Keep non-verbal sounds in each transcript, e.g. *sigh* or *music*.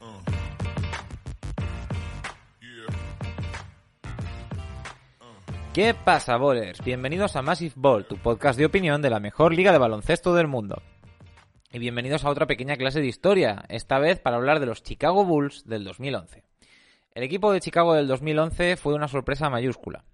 Uh. Yeah. ¿Qué pasa, bowlers? Bienvenidos a Massive Ball, tu podcast de opinión de la mejor liga de baloncesto del mundo. Y bienvenidos a otra pequeña clase de historia, esta vez para hablar de los Chicago Bulls del 2011. El equipo de Chicago del 2011 fue una sorpresa mayúscula.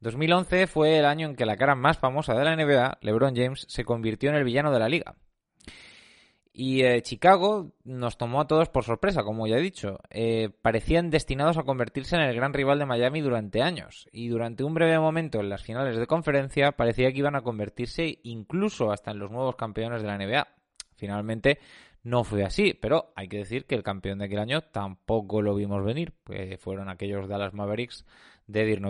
2011 fue el año en que la cara más famosa de la NBA, LeBron James, se convirtió en el villano de la liga. Y eh, Chicago nos tomó a todos por sorpresa, como ya he dicho. Eh, parecían destinados a convertirse en el gran rival de Miami durante años. Y durante un breve momento en las finales de conferencia parecía que iban a convertirse incluso hasta en los nuevos campeones de la NBA. Finalmente no fue así, pero hay que decir que el campeón de aquel año tampoco lo vimos venir, pues fueron aquellos Dallas Mavericks de Dirk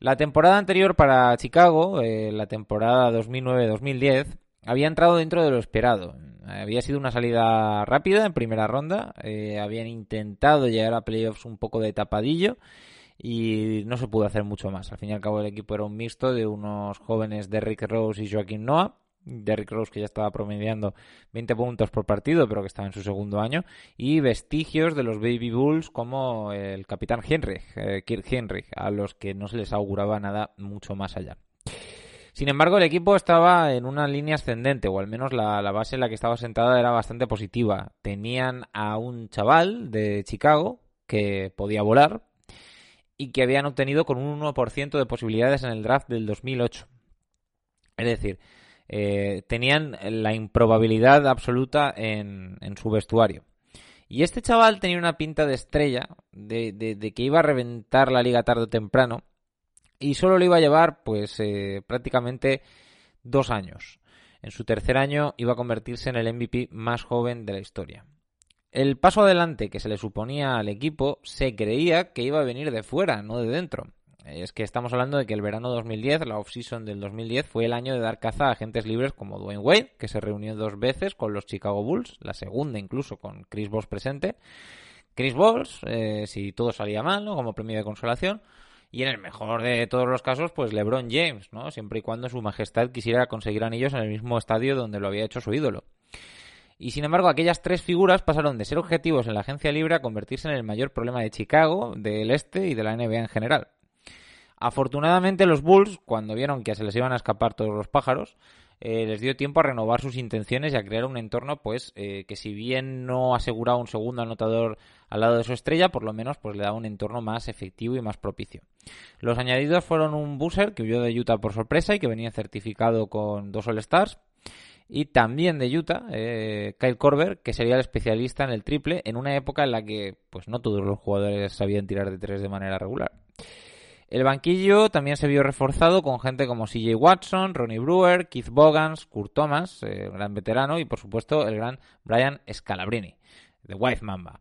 la temporada anterior para Chicago, eh, la temporada 2009-2010, había entrado dentro de lo esperado. Había sido una salida rápida en primera ronda, eh, habían intentado llegar a playoffs un poco de tapadillo y no se pudo hacer mucho más. Al fin y al cabo el equipo era un mixto de unos jóvenes Derrick Rose y Joaquín Noah Derrick Rose que ya estaba promediando 20 puntos por partido, pero que estaba en su segundo año, y vestigios de los Baby Bulls como el capitán Henry, eh, Kirk Henry, a los que no se les auguraba nada mucho más allá. Sin embargo, el equipo estaba en una línea ascendente, o al menos la, la, base en la que estaba sentada era bastante positiva. Tenían a un chaval de Chicago que podía volar y que habían obtenido con un 1% de posibilidades en el draft del 2008. Es decir, eh, tenían la improbabilidad absoluta en, su vestuario. Y este chaval tenía una pinta de estrella, de, que iba a reventar la liga tarde o temprano, y solo le iba a llevar, pues, eh, prácticamente dos años. En su tercer año iba a convertirse en el MVP más joven de la historia. El paso adelante que se le suponía al equipo se creía que iba a venir de fuera, no de dentro. Es que estamos hablando de que el verano 2010, la off-season del 2010, fue el año de dar caza a agentes libres como Dwayne Wade, que se reunió dos veces con los Chicago Bulls, la segunda incluso con Chris Bosh presente. Chris Bosh, eh, si todo salía mal, ¿no? Como premio de consolación. Y en el mejor de todos los casos, pues LeBron James, ¿no? Siempre y cuando su majestad quisiera conseguir anillos en el mismo estadio donde lo había hecho su ídolo. Y sin embargo, aquellas tres figuras pasaron de ser objetivos en la agencia libre a convertirse en el mayor problema de Chicago, del este y de la NBA en general. Afortunadamente los Bulls, cuando vieron que se les iban a escapar todos los pájaros, eh, les dio tiempo a renovar sus intenciones y a crear un entorno pues eh, que si bien no aseguraba un segundo anotador al lado de su estrella, por lo menos pues le daba un entorno más efectivo y más propicio. Los añadidos fueron un buzzer que huyó de Utah por sorpresa y que venía certificado con dos All-Stars y también de Utah, eh, Kyle Korver, que sería el especialista en el triple en una época en la que pues no todos los jugadores sabían tirar de tres de manera regular. El banquillo también se vio reforzado con gente como CJ Watson, Ronnie Brewer, Keith Bogans, Kurt Thomas, eh, gran veterano, y por supuesto el gran Brian Scalabrini, de White Mamba.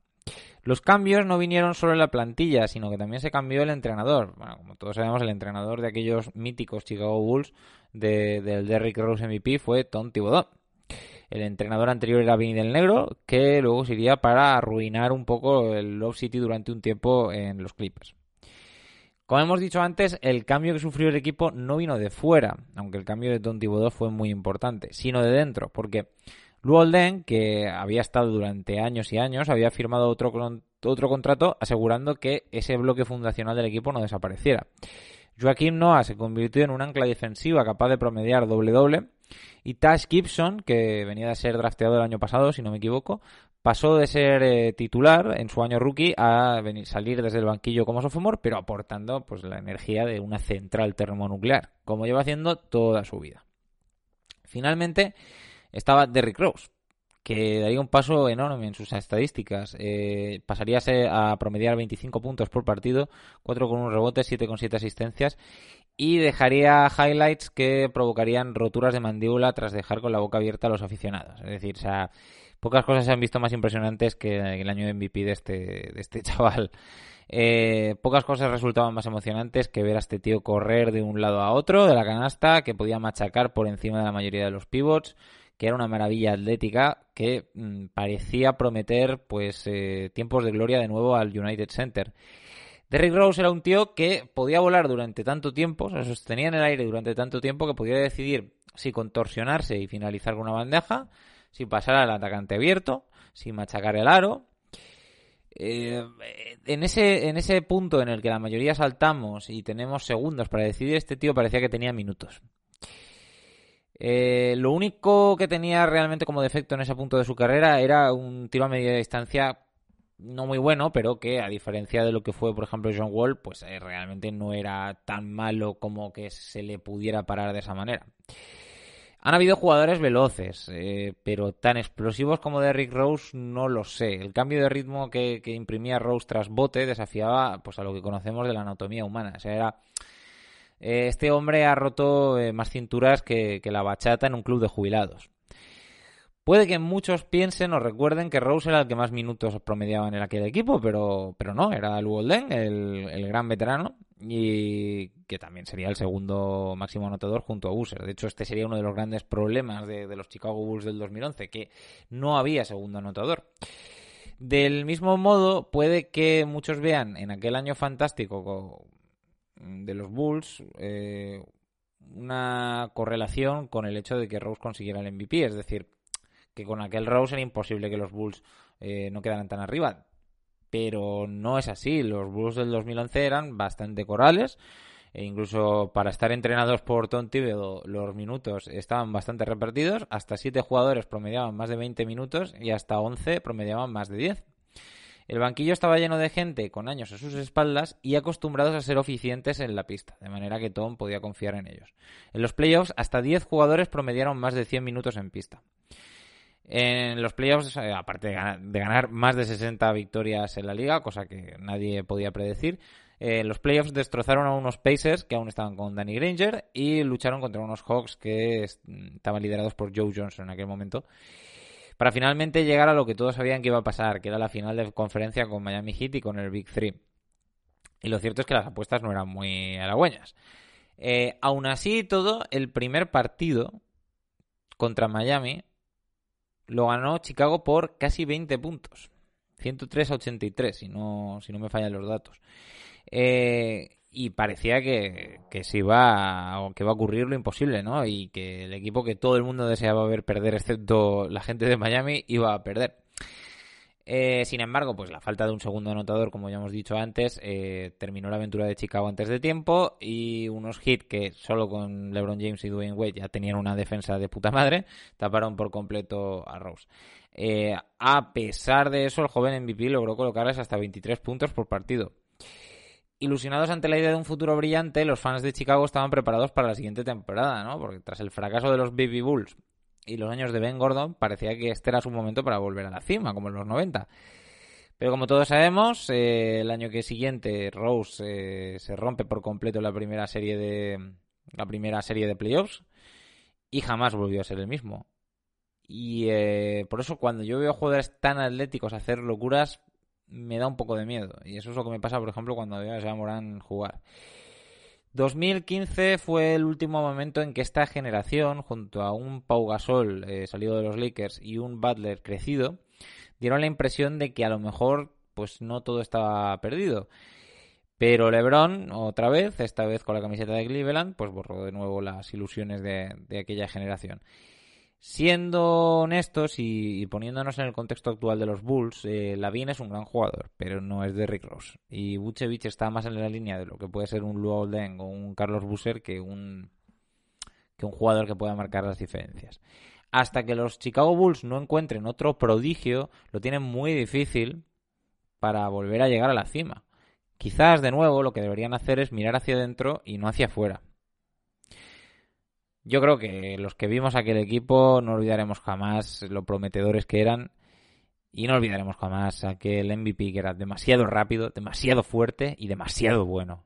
Los cambios no vinieron solo en la plantilla, sino que también se cambió el entrenador. Bueno, como todos sabemos, el entrenador de aquellos míticos Chicago Bulls del Derrick Rose MVP fue Tom Thibodeau. El entrenador anterior era Vinny del Negro, que luego se iría para arruinar un poco el Love City durante un tiempo en los Clippers. Como hemos dicho antes, el cambio que sufrió el equipo no vino de fuera, aunque el cambio de Don Thibodeau fue muy importante, sino de dentro, porque Lou Olden, que había estado durante años y años, había firmado otro, otro contrato asegurando que ese bloque fundacional del equipo no desapareciera. Joaquín Noah se convirtió en un ancla defensiva capaz de promediar doble-doble. Y Tash Gibson, que venía de ser drafteado el año pasado, si no me equivoco, pasó de ser eh, titular en su año rookie a venir, salir desde el banquillo como sophomore, pero aportando pues la energía de una central termonuclear, como lleva haciendo toda su vida. Finalmente estaba Derrick Rose, que daría un paso enorme en sus estadísticas. Eh, pasaría a, promediar 25 puntos por partido, 4 con un rebote, 7 con 7 asistencias y dejaría highlights que provocarían roturas de mandíbula tras dejar con la boca abierta a los aficionados. Es decir, o sea, pocas cosas se han visto más impresionantes que el año de MVP de este, de este *laughs* chaval. Eh, pocas cosas resultaban más emocionantes que ver a este tío correr de un lado a otro de la canasta, que podía machacar por encima de la mayoría de los pivots, que era una maravilla atlética que mm, parecía prometer pues eh, tiempos de gloria de nuevo al United Center. Derrick Rose era un tío que podía volar durante tanto tiempo, se sostenía en el aire durante tanto tiempo que podía decidir si contorsionarse y finalizar con una bandeja, si pasar al atacante abierto, si machacar el aro, eh, en, ese, en ese punto en el que la mayoría saltamos y tenemos segundos para decidir, este tío parecía que tenía minutos. Eh, lo único que tenía realmente como defecto en ese punto de su carrera era un tiro a media distancia no muy bueno, pero que a diferencia de lo que fue, por ejemplo, John Wall, pues eh, realmente no era tan malo como que se le pudiera parar de esa manera. Han habido jugadores veloces, eh, pero tan explosivos como Derrick Rose no lo sé. El cambio de ritmo que, imprimía Rose tras bote desafiaba pues, a lo que conocemos de la anatomía humana. O sea, era... Eh, este hombre ha roto eh, más cinturas que, la bachata en un club de jubilados. Puede que muchos piensen o recuerden que Rose era el que más minutos promediaba en aquel equipo, pero, pero no, era Lou el, el gran veterano, y que también sería el segundo máximo anotador junto a Busser. De hecho, este sería uno de los grandes problemas de, los Chicago Bulls del 2011, que no había segundo anotador. Del mismo modo, puede que muchos vean en aquel año fantástico de los Bulls eh, una correlación con el hecho de que Rose consiguiera el MVP. Es decir, que con aquel Rose era imposible que los Bulls eh, no quedaran tan arriba pero no es así. Los Bulls del 2011 eran bastante corales. E incluso para estar entrenados por Tom Thibodeau los minutos estaban bastante repartidos. Hasta 7 jugadores promediaban más de 20 minutos y hasta 11 promediaban más de 10. El banquillo estaba lleno de gente con años a sus espaldas y acostumbrados a ser eficientes en la pista, de manera que Tom podía confiar en ellos. En los playoffs, hasta 10 jugadores promediaron más de 100 minutos en pista. En los playoffs, eh, aparte de ganar, más de 60 victorias en la liga, cosa que nadie podía predecir, eh, los playoffs destrozaron a unos Pacers que aún estaban con Danny Granger y lucharon contra unos Hawks que estaban liderados por Joe Johnson en aquel momento. Para finalmente llegar a lo que todos sabían que iba a pasar, que era la final de conferencia con Miami Heat y con el Big Three. Y lo cierto es que las apuestas no eran muy halagüeñas. Eh, aún así, todo, el primer partido contra Miami lo ganó Chicago por casi 20 puntos. 103 a 83, si no, si no me fallan los datos. Eh, y parecía que, que se iba que va a ocurrir lo imposible, ¿no? Y que el equipo que todo el mundo deseaba ver perder, excepto la gente de Miami, iba a perder. Eh, sin embargo, pues la falta de un segundo anotador, como ya hemos dicho antes, eh, terminó la aventura de Chicago antes de tiempo y unos hits que solo con LeBron James y Dwayne Wade ya tenían una defensa de puta madre, taparon por completo a Rose. Eh, a pesar de eso, el joven MVP logró colocarles hasta 23 puntos por partido. Ilusionados ante la idea de un futuro brillante, los fans de Chicago estaban preparados para la siguiente temporada, ¿no? Porque tras el fracaso de los Baby Bulls y los años de Ben Gordon, parecía que este era su momento para volver a la cima, como en los 90. Pero como todos sabemos, eh, el año que siguiente Rose eh, se rompe por completo la primera serie de la primera serie de playoffs y jamás volvió a ser el mismo. Y eh, por eso cuando yo veo jugadores tan atléticos hacer locuras me da un poco de miedo. Y eso es lo que me pasa, por ejemplo, cuando veo a Moran jugar. 2015 fue el último momento en que esta generación, junto a un Pau Gasol eh, salido de los Lakers y un Butler crecido, dieron la impresión de que a lo mejor pues no todo estaba perdido. Pero LeBron, otra vez, esta vez con la camiseta de Cleveland, pues borró de nuevo las ilusiones de aquella generación. Siendo honestos y, poniéndonos en el contexto actual de los Bulls, eh, Lavin es un gran jugador, pero no es de Rick Ross. Y Vucevic está más en la línea de lo que puede ser un Luol Olden o un Carlos Busser que un, que un jugador que pueda marcar las diferencias. Hasta que los Chicago Bulls no encuentren otro prodigio, lo tienen muy difícil para volver a llegar a la cima. Quizás, de nuevo, lo que deberían hacer es mirar hacia adentro y no hacia afuera. Yo creo que los que vimos aquel equipo no olvidaremos jamás lo prometedores que eran y no olvidaremos jamás aquel MVP que era demasiado rápido, demasiado fuerte y demasiado bueno.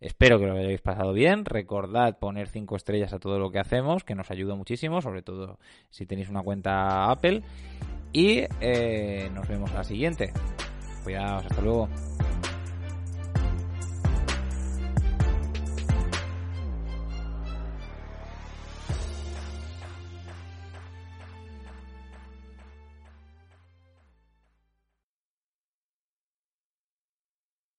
Espero que lo hayáis pasado bien. Recordad poner 5 estrellas a todo lo que hacemos, que nos ayuda muchísimo, sobre todo si tenéis una cuenta Apple. Y eh, nos vemos a la siguiente. Cuidaos, hasta luego.